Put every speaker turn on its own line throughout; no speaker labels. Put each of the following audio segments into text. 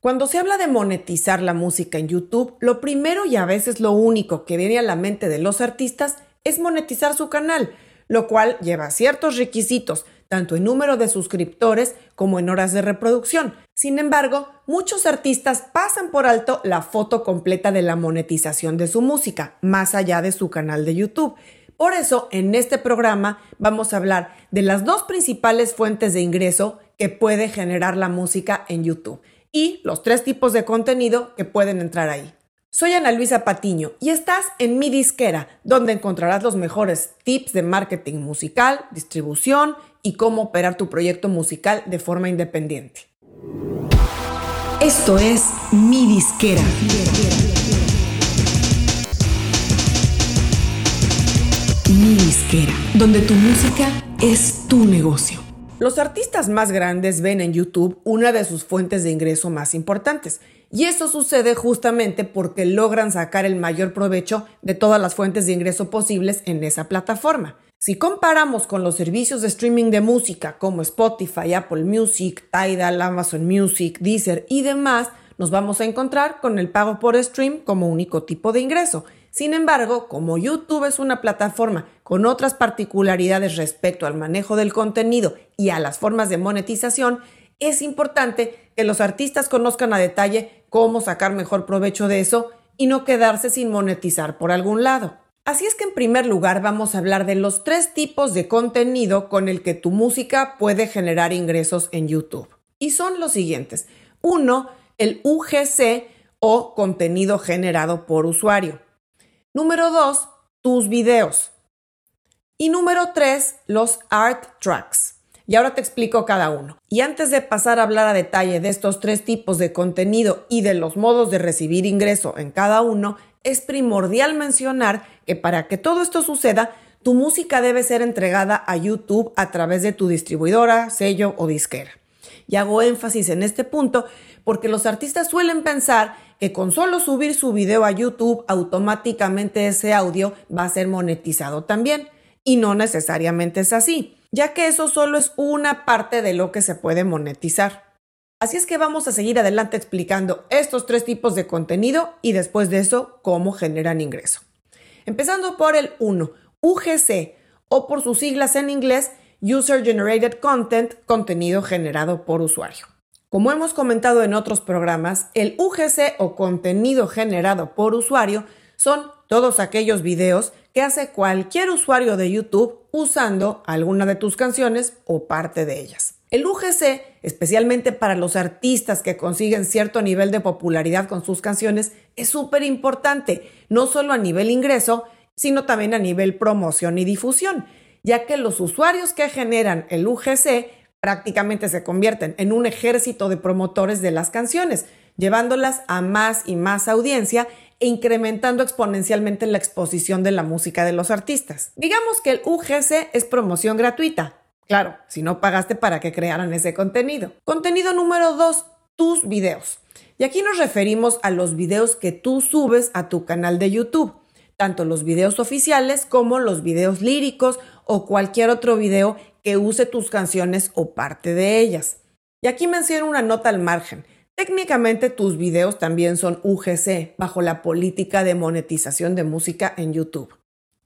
Cuando se habla de monetizar la música en YouTube, lo primero y a veces lo único que viene a la mente de los artistas es monetizar su canal, lo cual lleva ciertos requisitos, tanto en número de suscriptores como en horas de reproducción. Sin embargo, muchos artistas pasan por alto la foto completa de la monetización de su música, más allá de su canal de YouTube. Por eso, en este programa vamos a hablar de las dos principales fuentes de ingreso que puede generar la música en YouTube y los tres tipos de contenido que pueden entrar ahí. Soy Ana Luisa Patiño y estás en mi disquera, donde encontrarás los mejores tips de marketing musical, distribución y cómo operar tu proyecto musical de forma independiente.
Esto es mi disquera. Mi disquera, donde tu música es tu negocio.
Los artistas más grandes ven en YouTube una de sus fuentes de ingreso más importantes, y eso sucede justamente porque logran sacar el mayor provecho de todas las fuentes de ingreso posibles en esa plataforma. Si comparamos con los servicios de streaming de música como Spotify, Apple Music, Tidal, Amazon Music, Deezer y demás, nos vamos a encontrar con el pago por stream como único tipo de ingreso. Sin embargo, como YouTube es una plataforma con otras particularidades respecto al manejo del contenido y a las formas de monetización, es importante que los artistas conozcan a detalle cómo sacar mejor provecho de eso y no quedarse sin monetizar por algún lado. Así es que en primer lugar vamos a hablar de los tres tipos de contenido con el que tu música puede generar ingresos en YouTube. Y son los siguientes. Uno, el UGC o contenido generado por usuario. Número dos, tus videos. Y número tres, los art tracks. Y ahora te explico cada uno. Y antes de pasar a hablar a detalle de estos tres tipos de contenido y de los modos de recibir ingreso en cada uno, es primordial mencionar que para que todo esto suceda, tu música debe ser entregada a YouTube a través de tu distribuidora, sello o disquera. Y hago énfasis en este punto porque los artistas suelen pensar que con solo subir su video a YouTube automáticamente ese audio va a ser monetizado también. Y no necesariamente es así, ya que eso solo es una parte de lo que se puede monetizar. Así es que vamos a seguir adelante explicando estos tres tipos de contenido y después de eso cómo generan ingreso. Empezando por el 1, UGC o por sus siglas en inglés, User Generated Content, contenido generado por usuario. Como hemos comentado en otros programas, el UGC o contenido generado por usuario son todos aquellos videos que hace cualquier usuario de YouTube usando alguna de tus canciones o parte de ellas. El UGC, especialmente para los artistas que consiguen cierto nivel de popularidad con sus canciones, es súper importante, no solo a nivel ingreso, sino también a nivel promoción y difusión, ya que los usuarios que generan el UGC prácticamente se convierten en un ejército de promotores de las canciones, llevándolas a más y más audiencia e incrementando exponencialmente la exposición de la música de los artistas. Digamos que el UGC es promoción gratuita. Claro, si no pagaste para que crearan ese contenido. Contenido número 2, tus videos. Y aquí nos referimos a los videos que tú subes a tu canal de YouTube, tanto los videos oficiales como los videos líricos o cualquier otro video que use tus canciones o parte de ellas. Y aquí menciono una nota al margen. Técnicamente tus videos también son UGC bajo la política de monetización de música en YouTube.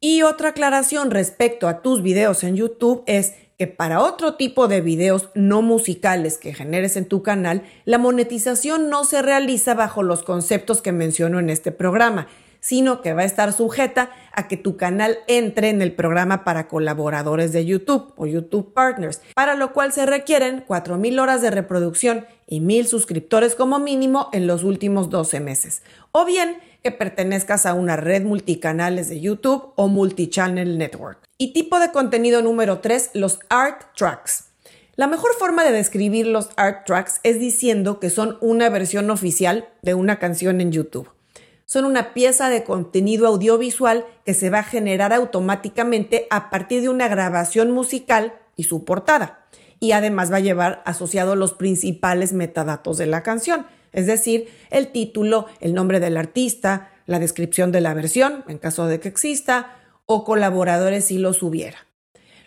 Y otra aclaración respecto a tus videos en YouTube es que para otro tipo de videos no musicales que generes en tu canal, la monetización no se realiza bajo los conceptos que menciono en este programa, sino que va a estar sujeta a que tu canal entre en el programa para colaboradores de YouTube o YouTube Partners, para lo cual se requieren 4.000 horas de reproducción y 1.000 suscriptores como mínimo en los últimos 12 meses, o bien que pertenezcas a una red multicanales de YouTube o multichannel network. Y tipo de contenido número 3, los art tracks. La mejor forma de describir los art tracks es diciendo que son una versión oficial de una canción en YouTube son una pieza de contenido audiovisual que se va a generar automáticamente a partir de una grabación musical y su portada. Y además va a llevar asociado los principales metadatos de la canción, es decir, el título, el nombre del artista, la descripción de la versión, en caso de que exista, o colaboradores si los hubiera.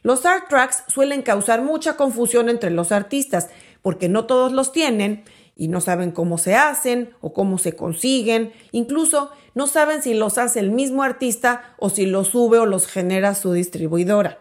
Los art tracks suelen causar mucha confusión entre los artistas porque no todos los tienen y no saben cómo se hacen o cómo se consiguen, incluso no saben si los hace el mismo artista o si los sube o los genera su distribuidora.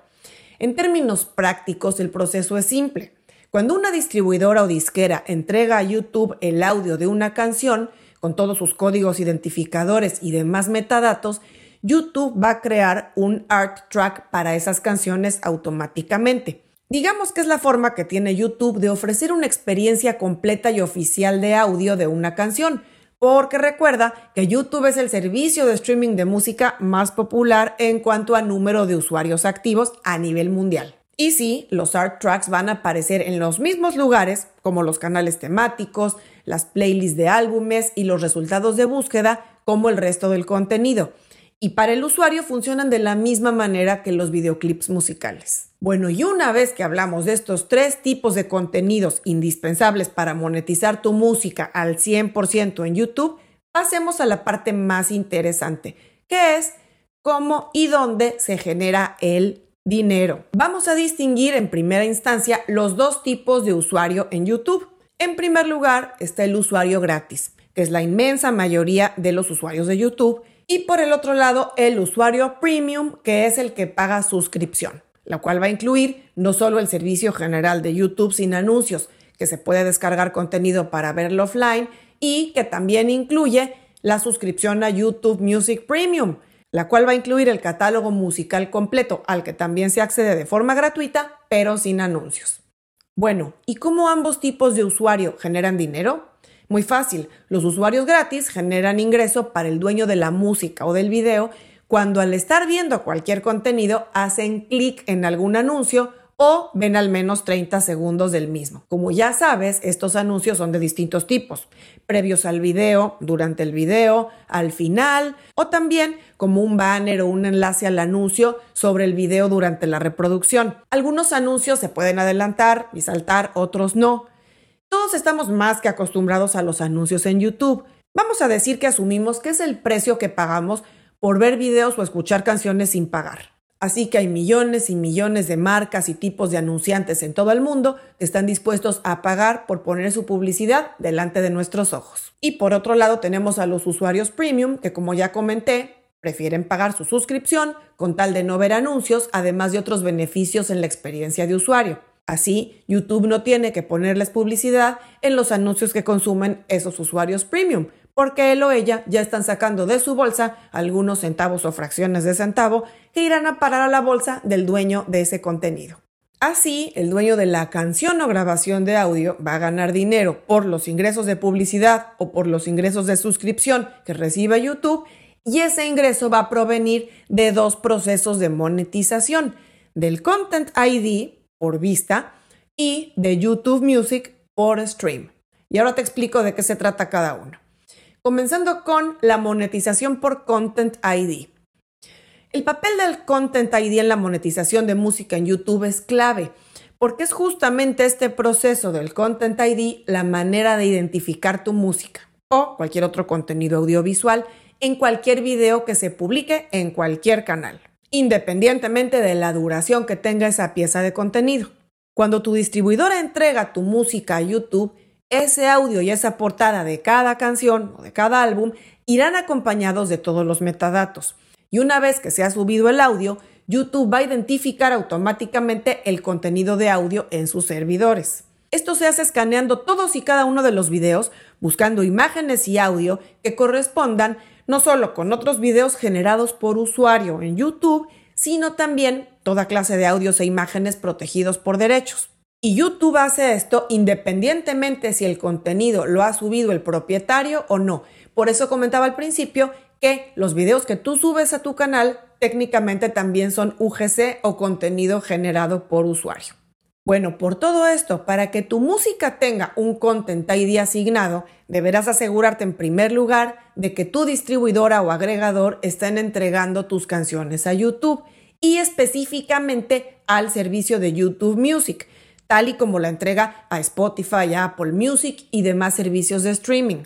En términos prácticos, el proceso es simple. Cuando una distribuidora o disquera entrega a YouTube el audio de una canción, con todos sus códigos identificadores y demás metadatos, YouTube va a crear un art track para esas canciones automáticamente. Digamos que es la forma que tiene YouTube de ofrecer una experiencia completa y oficial de audio de una canción, porque recuerda que YouTube es el servicio de streaming de música más popular en cuanto a número de usuarios activos a nivel mundial. Y sí, los art tracks van a aparecer en los mismos lugares como los canales temáticos, las playlists de álbumes y los resultados de búsqueda como el resto del contenido y para el usuario funcionan de la misma manera que los videoclips musicales. Bueno, y una vez que hablamos de estos tres tipos de contenidos indispensables para monetizar tu música al 100% en YouTube, pasemos a la parte más interesante, que es cómo y dónde se genera el dinero. Vamos a distinguir en primera instancia los dos tipos de usuario en YouTube. En primer lugar está el usuario gratis, que es la inmensa mayoría de los usuarios de YouTube y por el otro lado, el usuario premium, que es el que paga suscripción, la cual va a incluir no solo el servicio general de YouTube sin anuncios, que se puede descargar contenido para verlo offline, y que también incluye la suscripción a YouTube Music Premium, la cual va a incluir el catálogo musical completo, al que también se accede de forma gratuita, pero sin anuncios. Bueno, ¿y cómo ambos tipos de usuario generan dinero? Muy fácil, los usuarios gratis generan ingreso para el dueño de la música o del video cuando al estar viendo cualquier contenido hacen clic en algún anuncio o ven al menos 30 segundos del mismo. Como ya sabes, estos anuncios son de distintos tipos, previos al video, durante el video, al final o también como un banner o un enlace al anuncio sobre el video durante la reproducción. Algunos anuncios se pueden adelantar y saltar, otros no. Estamos más que acostumbrados a los anuncios en YouTube. Vamos a decir que asumimos que es el precio que pagamos por ver videos o escuchar canciones sin pagar. Así que hay millones y millones de marcas y tipos de anunciantes en todo el mundo que están dispuestos a pagar por poner su publicidad delante de nuestros ojos. Y por otro lado tenemos a los usuarios premium que como ya comenté, prefieren pagar su suscripción con tal de no ver anuncios, además de otros beneficios en la experiencia de usuario. Así, YouTube no tiene que ponerles publicidad en los anuncios que consumen esos usuarios premium, porque él o ella ya están sacando de su bolsa algunos centavos o fracciones de centavo que irán a parar a la bolsa del dueño de ese contenido. Así, el dueño de la canción o grabación de audio va a ganar dinero por los ingresos de publicidad o por los ingresos de suscripción que recibe YouTube y ese ingreso va a provenir de dos procesos de monetización, del Content ID, por vista y de YouTube Music por stream. Y ahora te explico de qué se trata cada uno. Comenzando con la monetización por Content ID. El papel del Content ID en la monetización de música en YouTube es clave, porque es justamente este proceso del Content ID la manera de identificar tu música o cualquier otro contenido audiovisual en cualquier video que se publique en cualquier canal independientemente de la duración que tenga esa pieza de contenido. Cuando tu distribuidora entrega tu música a YouTube, ese audio y esa portada de cada canción o de cada álbum irán acompañados de todos los metadatos. Y una vez que se ha subido el audio, YouTube va a identificar automáticamente el contenido de audio en sus servidores. Esto se hace escaneando todos y cada uno de los videos, buscando imágenes y audio que correspondan no solo con otros videos generados por usuario en YouTube, sino también toda clase de audios e imágenes protegidos por derechos. Y YouTube hace esto independientemente si el contenido lo ha subido el propietario o no. Por eso comentaba al principio que los videos que tú subes a tu canal técnicamente también son UGC o contenido generado por usuario. Bueno, por todo esto, para que tu música tenga un Content ID asignado, deberás asegurarte en primer lugar de que tu distribuidora o agregador estén entregando tus canciones a YouTube y específicamente al servicio de YouTube Music, tal y como la entrega a Spotify, Apple Music y demás servicios de streaming.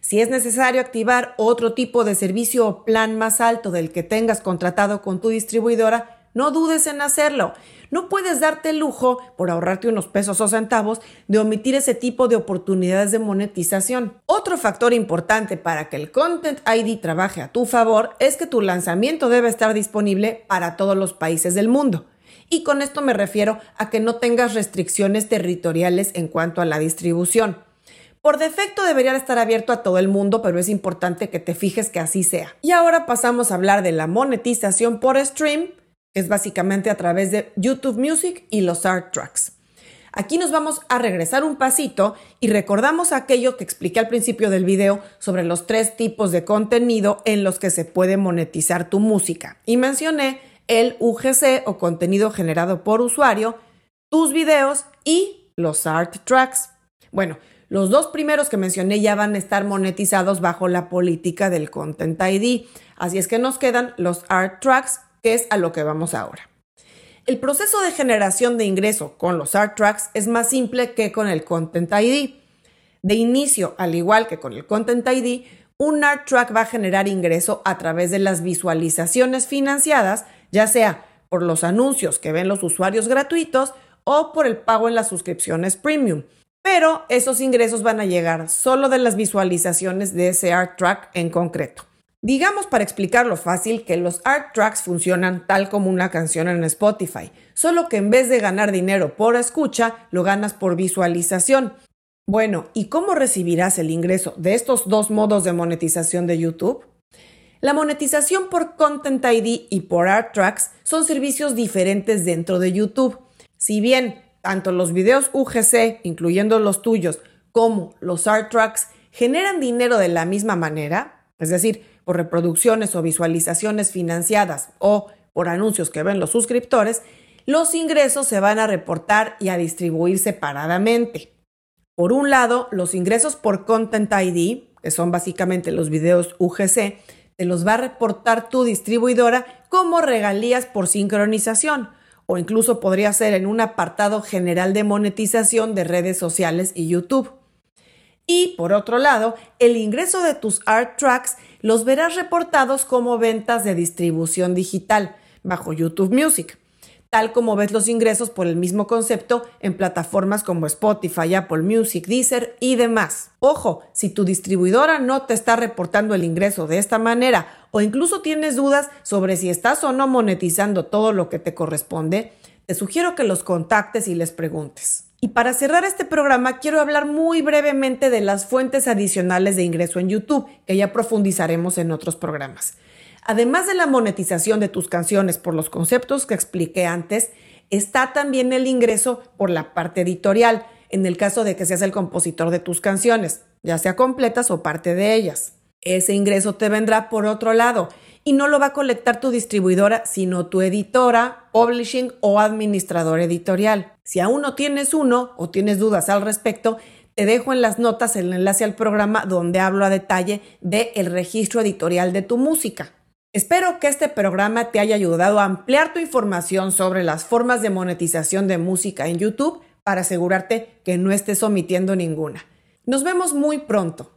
Si es necesario activar otro tipo de servicio o plan más alto del que tengas contratado con tu distribuidora, no dudes en hacerlo. No puedes darte el lujo, por ahorrarte unos pesos o centavos, de omitir ese tipo de oportunidades de monetización. Otro factor importante para que el Content ID trabaje a tu favor es que tu lanzamiento debe estar disponible para todos los países del mundo. Y con esto me refiero a que no tengas restricciones territoriales en cuanto a la distribución. Por defecto debería estar abierto a todo el mundo, pero es importante que te fijes que así sea. Y ahora pasamos a hablar de la monetización por stream, es básicamente a través de YouTube Music y los art tracks. Aquí nos vamos a regresar un pasito y recordamos aquello que expliqué al principio del video sobre los tres tipos de contenido en los que se puede monetizar tu música. Y mencioné el UGC o contenido generado por usuario, tus videos y los art tracks. Bueno, los dos primeros que mencioné ya van a estar monetizados bajo la política del Content ID, así es que nos quedan los art tracks, que es a lo que vamos ahora. El proceso de generación de ingreso con los art tracks es más simple que con el Content ID. De inicio, al igual que con el Content ID, un art track va a generar ingreso a través de las visualizaciones financiadas, ya sea por los anuncios que ven los usuarios gratuitos o por el pago en las suscripciones premium pero esos ingresos van a llegar solo de las visualizaciones de ese art track en concreto. Digamos para explicarlo fácil que los art tracks funcionan tal como una canción en Spotify, solo que en vez de ganar dinero por escucha, lo ganas por visualización. Bueno, ¿y cómo recibirás el ingreso de estos dos modos de monetización de YouTube? La monetización por Content ID y por Art Tracks son servicios diferentes dentro de YouTube. Si bien tanto los videos UGC, incluyendo los tuyos, como los art tracks, generan dinero de la misma manera, es decir, por reproducciones o visualizaciones financiadas o por anuncios que ven los suscriptores, los ingresos se van a reportar y a distribuir separadamente. Por un lado, los ingresos por Content ID, que son básicamente los videos UGC, te los va a reportar tu distribuidora como regalías por sincronización o incluso podría ser en un apartado general de monetización de redes sociales y YouTube. Y por otro lado, el ingreso de tus art tracks los verás reportados como ventas de distribución digital bajo YouTube Music tal como ves los ingresos por el mismo concepto en plataformas como Spotify, Apple Music, Deezer y demás. Ojo, si tu distribuidora no te está reportando el ingreso de esta manera o incluso tienes dudas sobre si estás o no monetizando todo lo que te corresponde, te sugiero que los contactes y les preguntes. Y para cerrar este programa, quiero hablar muy brevemente de las fuentes adicionales de ingreso en YouTube, que ya profundizaremos en otros programas. Además de la monetización de tus canciones por los conceptos que expliqué antes, está también el ingreso por la parte editorial, en el caso de que seas el compositor de tus canciones, ya sea completas o parte de ellas. Ese ingreso te vendrá por otro lado y no lo va a colectar tu distribuidora, sino tu editora, publishing o administrador editorial. Si aún no tienes uno o tienes dudas al respecto, te dejo en las notas el enlace al programa donde hablo a detalle del el registro editorial de tu música. Espero que este programa te haya ayudado a ampliar tu información sobre las formas de monetización de música en YouTube para asegurarte que no estés omitiendo ninguna. Nos vemos muy pronto.